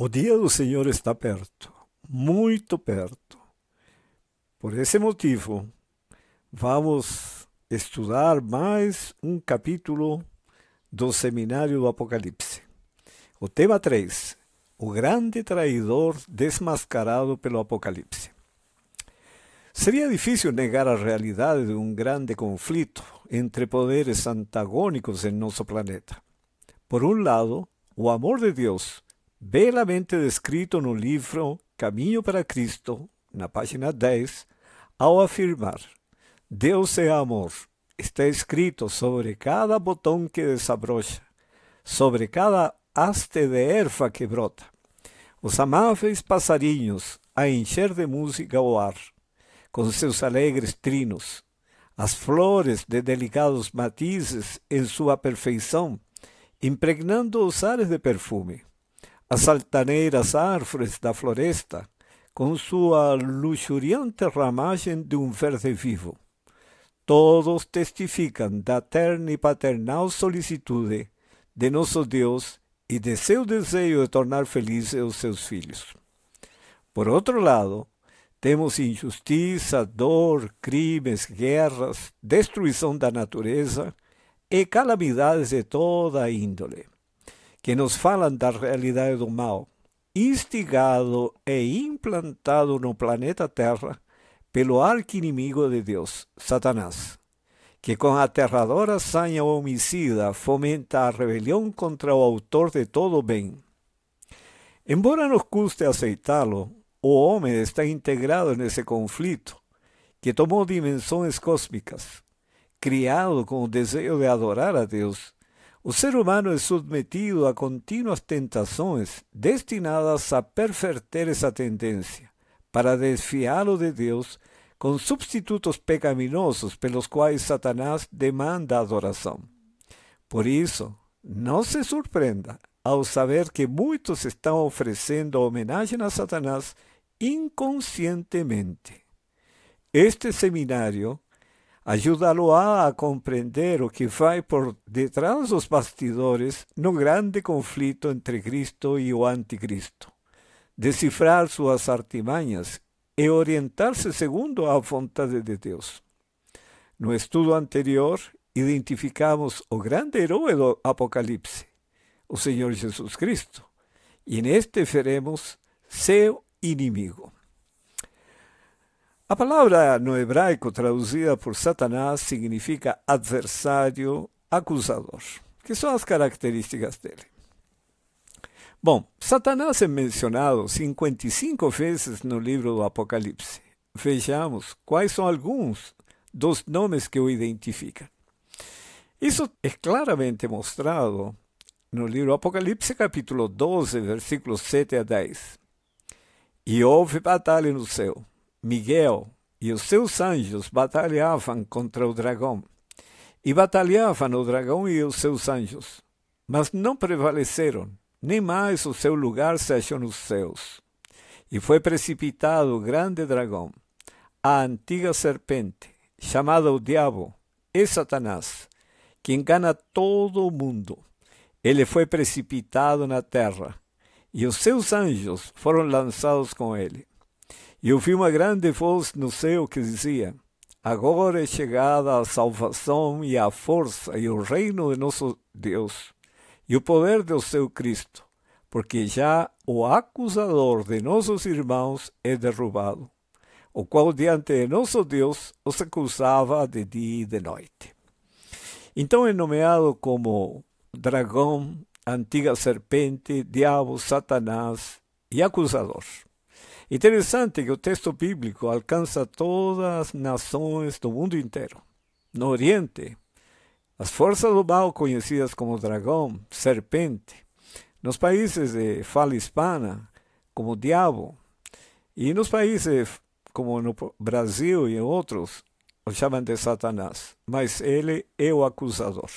O dia do Senhor está perto, muito perto. Por esse motivo, vamos estudar mais um capítulo do Seminário do Apocalipse. O tema 3: O grande traidor desmascarado pelo Apocalipse. Seria difícil negar a realidade de um grande conflito entre poderes antagônicos em nosso planeta. Por um lado, o amor de Deus belamente descrito no livro Caminho para Cristo, na página 10, ao afirmar: Deus é amor. Está escrito sobre cada botão que desabrocha, sobre cada haste de erva que brota. Os amáveis passarinhos a encher de música o ar, com seus alegres trinos, as flores de delicados matizes em sua perfeição, impregnando os ares de perfume as altaneiras árvores da floresta, com sua luxuriante ramagem de um verde vivo. Todos testificam da terna e paternal solicitude de nosso Deus e de seu desejo de tornar felizes os seus filhos. Por outro lado, temos injustiça, dor, crimes, guerras, destruição da natureza e calamidades de toda índole que nos falam da realidade do mal, instigado e implantado no planeta Terra pelo arqui-inimigo de Deus, Satanás, que com aterradora sanha homicida fomenta a rebelião contra o autor de todo bem. Embora nos custe aceitá-lo, o homem está integrado nesse conflito que tomou dimensões cósmicas, criado com o desejo de adorar a Deus o ser humano é submetido a contínuas tentações destinadas a perverter essa tendência, para desfiá-lo de Deus com substitutos pecaminosos pelos quais Satanás demanda adoração. Por isso, não se surpreenda ao saber que muitos estão oferecendo homenagem a Satanás inconscientemente. Este seminário ajudá-lo-á a compreender o que vai por detrás dos bastidores no grande conflito entre Cristo e o Anticristo, decifrar suas artimanhas e orientar-se segundo a vontade de Deus. No estudo anterior, identificamos o grande herói do Apocalipse, o Senhor Jesus Cristo, e neste veremos seu inimigo. A palavra no hebraico traduzida por Satanás significa adversário, acusador, que são as características dele. Bom, Satanás é mencionado 55 vezes no livro do Apocalipse. Vejamos quais são alguns dos nomes que o identificam. Isso é claramente mostrado no livro Apocalipse, capítulo 12, versículos 7 a 10. E houve batalha no céu. Miguel e os seus anjos batalhavam contra o dragão. E batalhavam o dragão e os seus anjos, mas não prevaleceram, nem mais o seu lugar se achou nos céus. E foi precipitado o grande dragão, a antiga serpente, chamada o Diabo, e Satanás, que engana todo o mundo. Ele foi precipitado na terra, e os seus anjos foram lançados com ele. E ouvi uma grande voz no céu que dizia: Agora é chegada a salvação e a força e o reino de nosso Deus e o poder do seu Cristo, porque já o acusador de nossos irmãos é derrubado, o qual diante de nosso Deus os acusava de dia e de noite. Então é nomeado como dragão, antiga serpente, diabo, Satanás e acusador. Interessante que o texto bíblico alcança todas as nações do mundo inteiro. No Oriente, as forças do mal conhecidas como dragão, serpente. Nos países de fala hispana, como diabo. E nos países como no Brasil e outros, o chamam de Satanás. Mas ele é o acusador.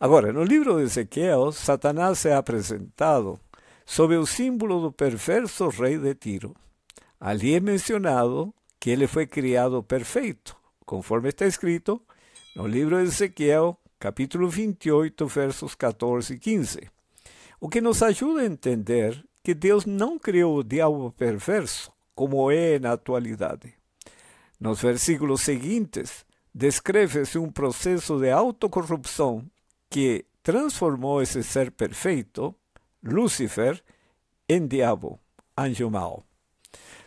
Agora, no livro de Ezequiel, Satanás é apresentado sob o símbolo do perverso rei de Tiro. Ali é mencionado que ele foi criado perfeito, conforme está escrito no livro de Ezequiel, capítulo 28, versos 14 e 15. O que nos ajuda a entender que Deus não criou o diabo perverso, como é na atualidade. Nos versículos seguintes, descreve-se um de autocorrupção que transformou esse ser perfeito, Lúcifer, em diabo, anjo mau,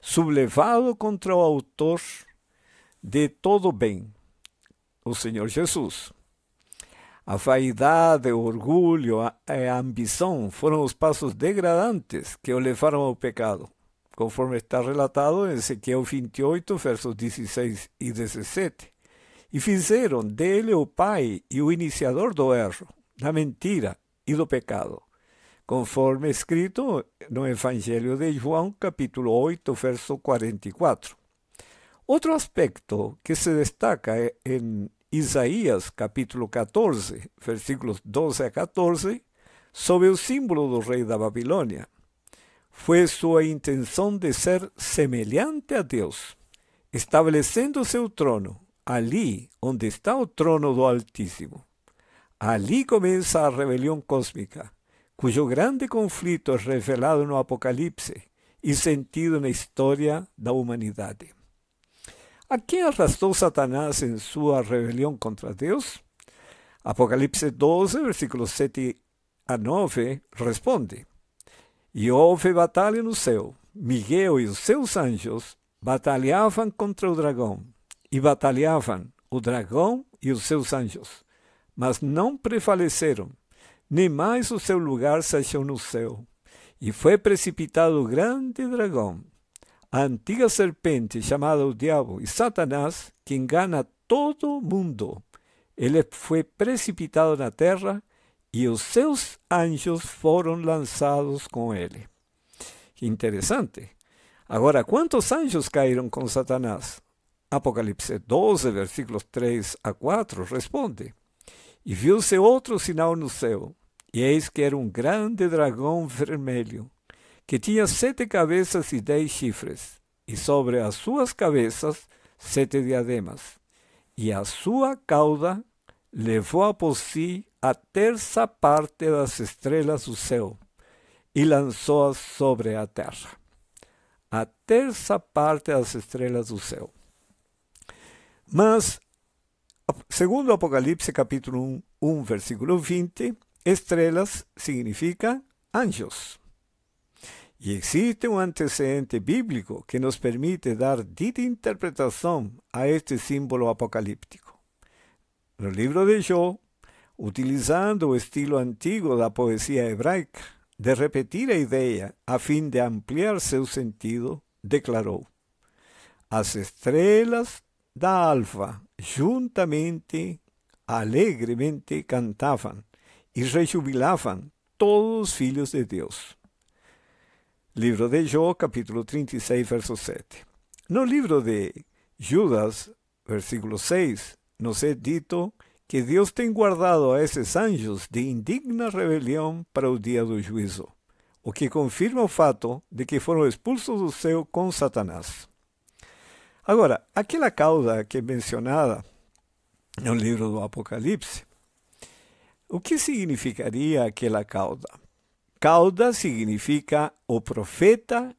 sublevado contra o autor de todo bem, o Senhor Jesus. A vaidade, o orgulho e a ambição foram os passos degradantes que o levaram ao pecado, conforme está relatado em Ezequiel 28, versos 16 e 17. E fizeram dele o pai e o iniciador do erro, da mentira e do pecado, conforme escrito no Evangelho de João, capítulo 8, verso 44. Outro aspecto que se destaca em Isaías capítulo 14, versículos 12 a 14, sobre o símbolo do rei da Babilônia. Foi sua intenção de ser semelhante a Deus, estabelecendo seu trono ali onde está o trono do Altíssimo. Ali começa a rebelião cósmica, cujo grande conflito é revelado no Apocalipse e sentido na história da humanidade. ¿A quién arrastró Satanás en su rebelión contra Dios? Apocalipse 12, versículos 7 a 9, responde: E houve batalha no céu. Miguel e os seus anjos batalhavam contra o dragão, e batalhavam o dragão e os seus anjos, mas não prevaleceram, nem mais o seu lugar se achou no céu. E foi precipitado o grande dragão, a antiga serpente chamada o diabo e Satanás, que engana todo mundo. Ele foi precipitado na terra e os seus anjos foram lançados com ele. Interessante. Agora, quantos anjos caíram com Satanás? Apocalipse 12, versículos 3 a 4, responde: E viu-se outro sinal no céu, e eis que era um grande dragão vermelho, que tinha sete cabeças e dez chifres, e sobre as suas cabeças sete diademas. E a sua cauda levou a por si a terça parte das estrelas do céu e lançou-as sobre a terra. A terça parte das estrelas do céu. Mas, segundo Apocalipse capítulo 1, 1 versículo 20, estrelas significa anjos. Y existe un antecedente bíblico que nos permite dar dita interpretación a este símbolo apocalíptico. En el libro de Job, utilizando el estilo antiguo de la poesía hebraica, de repetir la idea a fin de ampliar su sentido, declaró: As estrelas da alfa juntamente, alegremente cantaban y rejubilaban todos los filhos de Dios. Livro de Jó, capítulo 36, verso 7. No livro de Judas, versículo 6, nos é dito que Deus tem guardado a esses anjos de indigna rebelião para o dia do juízo, o que confirma o fato de que foram expulsos do céu com Satanás. Agora, aquela cauda que é mencionada no livro do Apocalipse, o que significaria aquela cauda? Cauda significa o profeta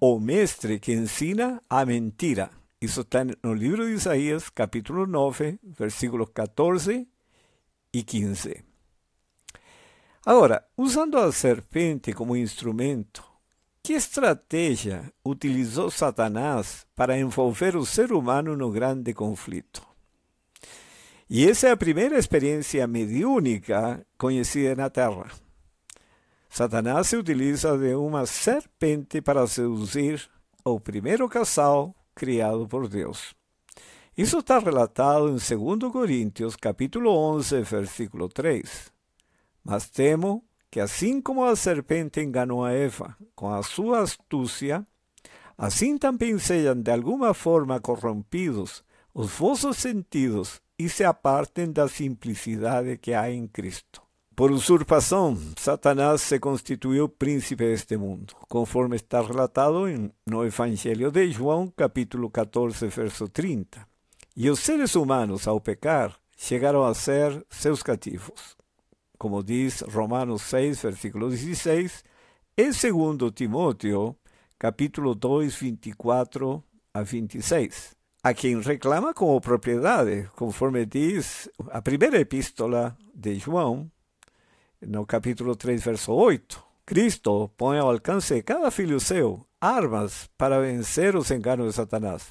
o mestre que ensina a mentira. Isso está no livro de Isaías, capítulo 9, versículos 14 e 15. Agora, usando a serpente como instrumento, que estratégia utilizou Satanás para envolver o ser humano no grande conflito? E essa é a primeira experiência mediúnica conhecida na Terra. Satanás se utiliza de uma serpente para seduzir o primeiro casal criado por Deus. Isso está relatado em 2 Coríntios, capítulo 11, versículo 3. Mas temo que assim como a serpente enganou a Eva com a sua astúcia, assim também sejam de alguma forma corrompidos os vossos sentidos e se apartem da simplicidade que há em Cristo. Por usurpação, Satanás se constituiu príncipe deste mundo, conforme está relatado no Evangelho de João, capítulo 14, verso 30. E os seres humanos, ao pecar, chegaram a ser seus cativos. Como diz Romanos 6, versículo 16, é segundo Timóteo, capítulo 2, 24 a 26, a quem reclama como propriedade, conforme diz a primeira epístola de João, no capítulo 3, verso 8. Cristo põe ao alcance de cada filho armas para vencer os enganos de Satanás,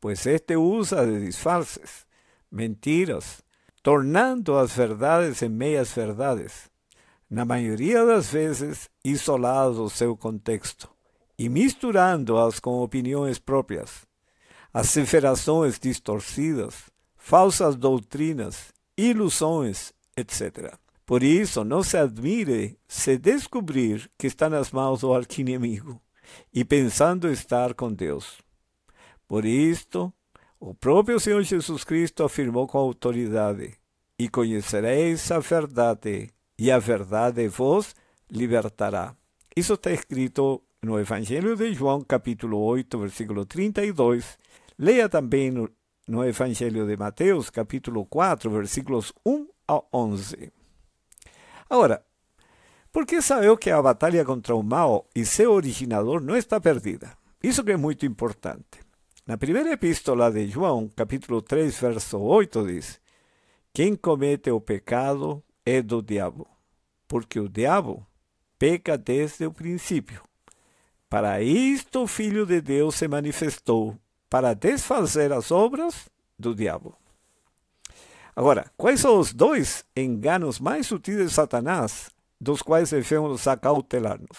pois este usa de disfarces, mentiras, tornando as verdades em meias verdades, na maioria das vezes isoladas do seu contexto, e misturando-as com opiniões próprias, asseverações distorcidas, falsas doutrinas, ilusões, etc. Por isso, não se admire se descobrir que está nas mãos do arquinimigo e pensando estar com Deus. Por isto, o próprio Senhor Jesus Cristo afirmou com autoridade: E conhecereis a verdade, e a verdade vos libertará. Isso está escrito no Evangelho de João, capítulo 8, versículo 32. Leia também no, no Evangelho de Mateus, capítulo 4, versículos 1 a 11. Agora, por que sabemos que a batalha contra o mal e seu originador não está perdida? Isso que é muito importante. Na primeira epístola de João, capítulo 3, verso 8, diz: Quem comete o pecado é do diabo, porque o diabo peca desde o princípio. Para isto o Filho de Deus se manifestou, para desfazer as obras do diabo. Agora, quais são os dois enganos mais sutis de Satanás, dos quais devemos acautelar-nos?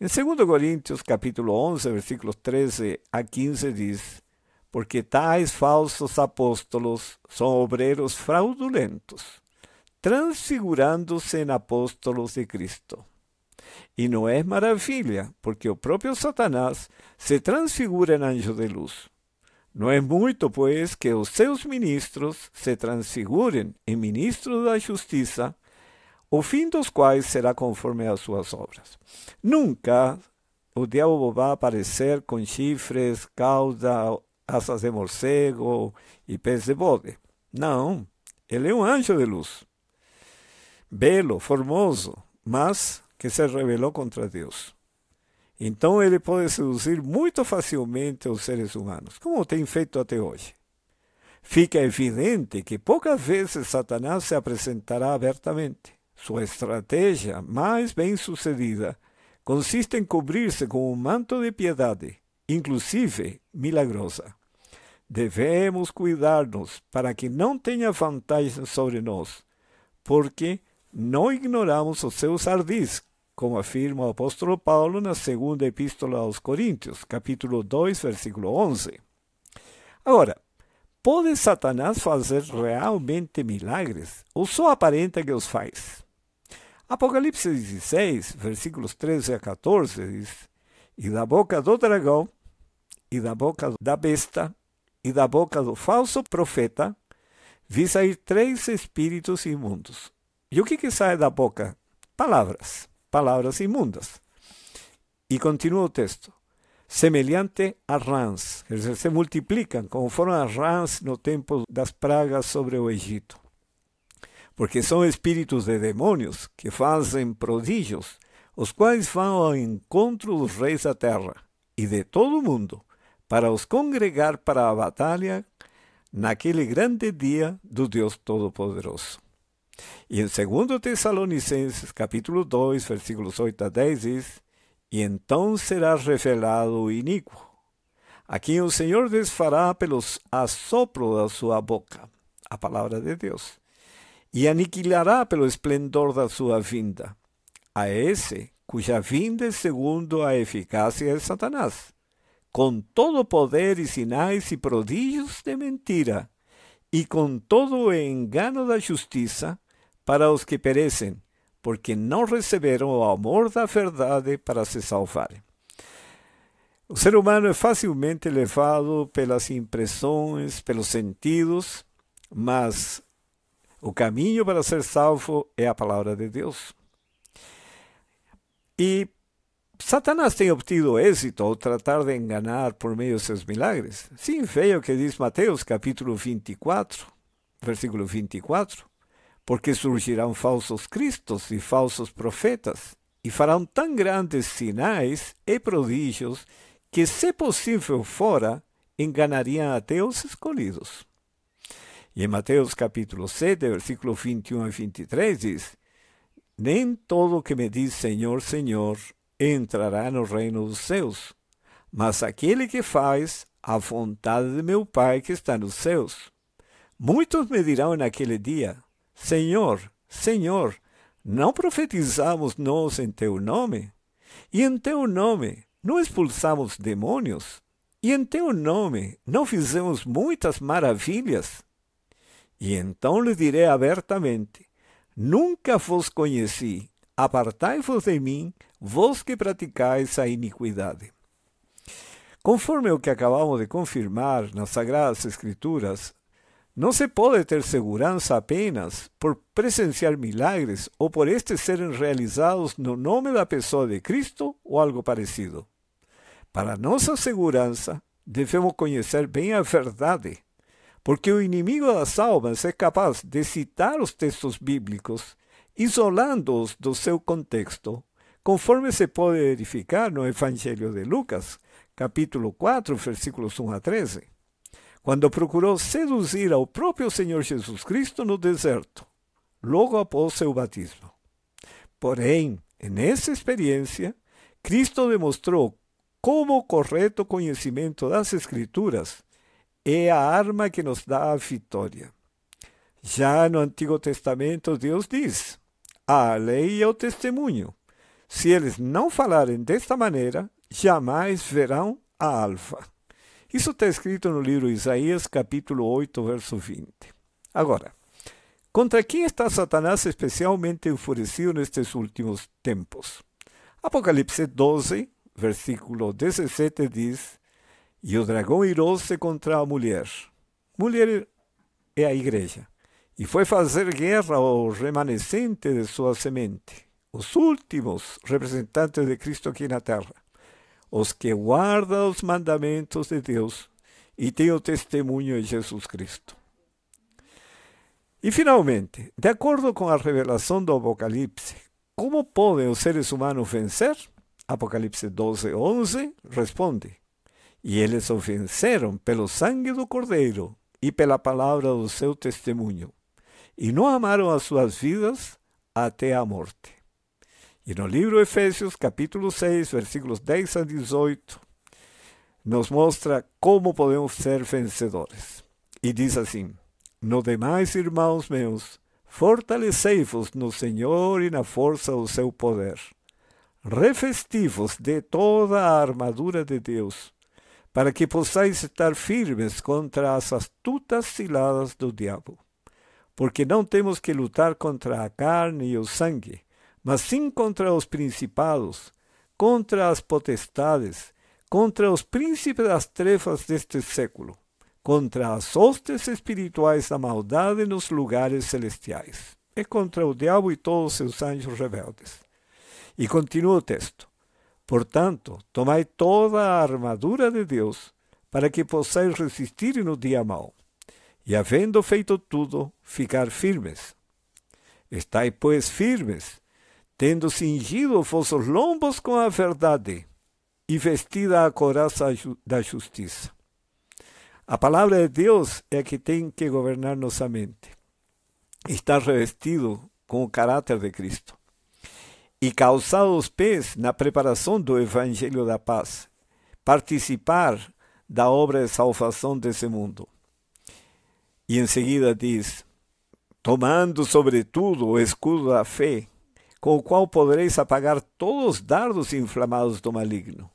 Em 2 Coríntios, capítulo 11, versículos 13 a 15, diz: Porque tais falsos apóstolos são obreiros fraudulentos, transfigurando-se em apóstolos de Cristo. E não é maravilha, porque o próprio Satanás se transfigura em anjo de luz. Não é muito, pois, que os seus ministros se transfigurem em ministros da justiça, o fim dos quais será conforme as suas obras. Nunca o diabo vai aparecer com chifres, cauda, asas de morcego e pés de bode. Não, ele é um anjo de luz. Belo, formoso, mas que se rebelou contra Deus. Então ele pode seduzir muito facilmente os seres humanos, como tem feito até hoje. Fica evidente que poucas vezes Satanás se apresentará abertamente. Sua estratégia mais bem sucedida consiste em cobrir-se com um manto de piedade, inclusive milagrosa. Devemos cuidar-nos para que não tenha vantagem sobre nós, porque não ignoramos os seus ardis, como afirma o apóstolo Paulo na segunda epístola aos Coríntios, capítulo 2, versículo 11. Agora, pode Satanás fazer realmente milagres ou só aparenta que os faz? Apocalipse 16, versículos 13 a 14 diz: E da boca do dragão, e da boca da besta, e da boca do falso profeta, vi sair três espíritos imundos. E o que, que sai da boca? Palavras palavras imundas. E continua o texto. Semelhante a rãs, quer dizer, se multiplicam como foram as rãs no tempo das pragas sobre o Egito. Porque são espíritos de demônios que fazem prodígios, os quais vão ao encontro dos reis da terra e de todo o mundo, para os congregar para a batalha naquele grande dia do Deus Todo-Poderoso. E em 2 Tessalonicenses, capítulo 2, versículos 8 a 10, diz: E então será revelado o iníquo, a quem o Senhor desfará pelos assopros da sua boca, a palavra de Deus, e aniquilará pelo esplendor da sua vinda, a esse cuja vinda é segundo a eficácia de Satanás, com todo poder e sinais e prodígios de mentira, e com todo engano da justiça, para os que perecem, porque não receberam o amor da verdade para se salvarem. O ser humano é facilmente levado pelas impressões, pelos sentidos, mas o caminho para ser salvo é a palavra de Deus. E Satanás tem obtido êxito ao tratar de enganar por meio de seus milagres. Sim, veio o que diz Mateus, capítulo 24, versículo 24 porque surgirão falsos cristos e falsos profetas, e farão tão grandes sinais e prodígios que, se possível fora, enganariam até os escolhidos. E em Mateus capítulo 7, versículo 21 a 23 diz: Nem todo que me diz Senhor, Senhor, entrará no reino dos céus, mas aquele que faz a vontade de meu Pai que está nos céus. Muitos me dirão naquele dia: Senhor, Senhor, não profetizamos nós em teu nome? E em teu nome não expulsamos demônios? E em teu nome não fizemos muitas maravilhas? E então lhe direi abertamente: Nunca vos conheci, apartai-vos de mim, vós que praticais a iniquidade. Conforme o que acabamos de confirmar nas Sagradas Escrituras, não se pode ter segurança apenas por presenciar milagres ou por estes serem realizados no nome da pessoa de Cristo ou algo parecido. Para nossa segurança, devemos conhecer bem a verdade, porque o inimigo das almas é capaz de citar os textos bíblicos, isolando-os do seu contexto, conforme se pode verificar no Evangelho de Lucas, capítulo 4, versículos 1 a 13 quando procurou seduzir ao próprio Senhor Jesus Cristo no deserto, logo após seu batismo. Porém, nessa experiência, Cristo demonstrou como o correto conhecimento das Escrituras é a arma que nos dá a vitória. Já no Antigo Testamento, Deus diz: a lei e o testemunho. Se eles não falarem desta maneira, jamais verão a alva. Isso está escrito no livro Isaías, capítulo 8, verso 20. Agora, contra quem está Satanás especialmente enfurecido nestes últimos tempos? Apocalipse 12, versículo 17 diz: E o dragão irou-se contra a mulher. Mulher é a igreja. E foi fazer guerra ao remanescente de sua semente, os últimos representantes de Cristo aqui na terra os que guardam os mandamentos de Deus e têm o testemunho de Jesus Cristo. E, finalmente, de acordo com a revelação do Apocalipse, como podem os seres humanos vencer? Apocalipse 12, 11 responde: E eles o venceram pelo sangue do Cordeiro e pela palavra do seu testemunho, e não amaram as suas vidas até a morte. E no livro Efésios, capítulo 6, versículos 10 a 18, nos mostra como podemos ser vencedores. E diz assim: No demais, irmãos meus, fortalecei-vos no Senhor e na força do seu poder. Revestivos de toda a armadura de Deus, para que possais estar firmes contra as astutas ciladas do diabo. Porque não temos que lutar contra a carne e o sangue, mas sim contra os principados, contra as potestades, contra os príncipes das trevas deste século, contra as hostes espirituais da maldade nos lugares celestiais, e contra o diabo e todos seus anjos rebeldes. E continua o texto. Portanto, tomai toda a armadura de Deus, para que possais resistir no dia mau, e havendo feito tudo, ficar firmes. Estai, pois, firmes, tendo cingido vossos lombos com a verdade e vestida a coraça da justiça. A palavra de Deus é que tem que governar nossa mente. Estar revestido com o caráter de Cristo e calçar os pés na preparação do Evangelho da Paz, participar da obra de salvação desse mundo. E em seguida diz: tomando sobretudo o escudo da fé, com o qual podereis apagar todos os dardos inflamados do maligno.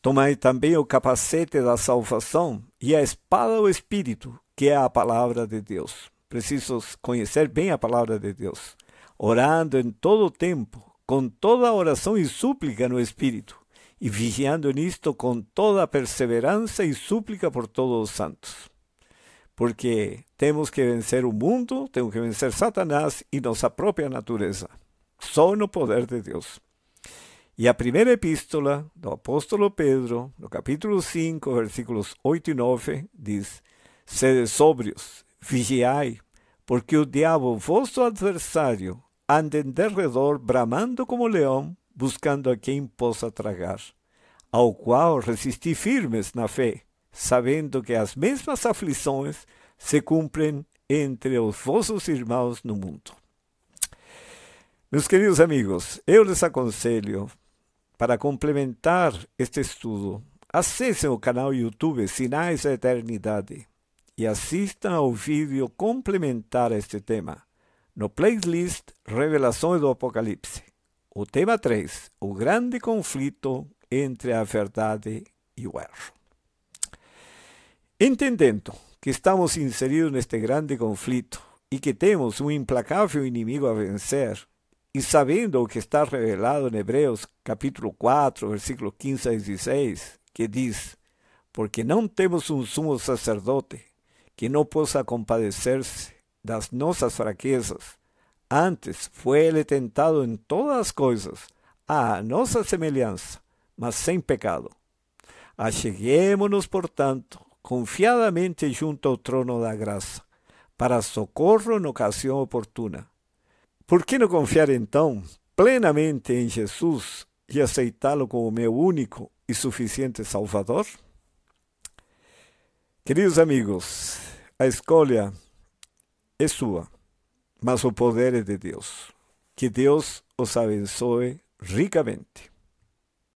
Tomai também o capacete da salvação e a espada do Espírito, que é a palavra de Deus. Preciso conhecer bem a palavra de Deus, orando em todo o tempo, com toda oração e súplica no Espírito, e vigiando nisto com toda perseverança e súplica por todos os santos. Porque temos que vencer o mundo, temos que vencer Satanás e nossa própria natureza só no poder de Deus. E a primeira epístola do apóstolo Pedro, no capítulo 5, versículos 8 e 9, diz: Sede sóbrios, vigiai, porque o diabo, vosso adversário, anda em derredor, bramando como leão, buscando a quem possa tragar, ao qual resisti firmes na fé, sabendo que as mesmas aflições se cumprem entre os vossos irmãos no mundo. Meus queridos amigos, eu lhes aconselho, para complementar este estudo, acessem o canal YouTube Sinais da Eternidade e assistam ao vídeo complementar a este tema, no playlist Revelações do Apocalipse. O tema 3, o grande conflito entre a verdade e o erro. Entendendo que estamos inseridos neste grande conflito e que temos um implacável inimigo a vencer, e sabendo o que está revelado em Hebreus capítulo 4, versículo 15 a 16, que diz: Porque não temos um sumo sacerdote que não possa compadecer-se das fraquezas, antes foi ele tentado em todas as coisas, à nossa semelhança, mas sem pecado. Acheguemo-nos, portanto, confiadamente junto ao trono da graça, para socorro na ocasião oportuna. Por que não confiar então plenamente em Jesus e aceitá-lo como meu único e suficiente Salvador? Queridos amigos, a escolha é sua, mas o poder é de Deus. Que Deus os abençoe ricamente.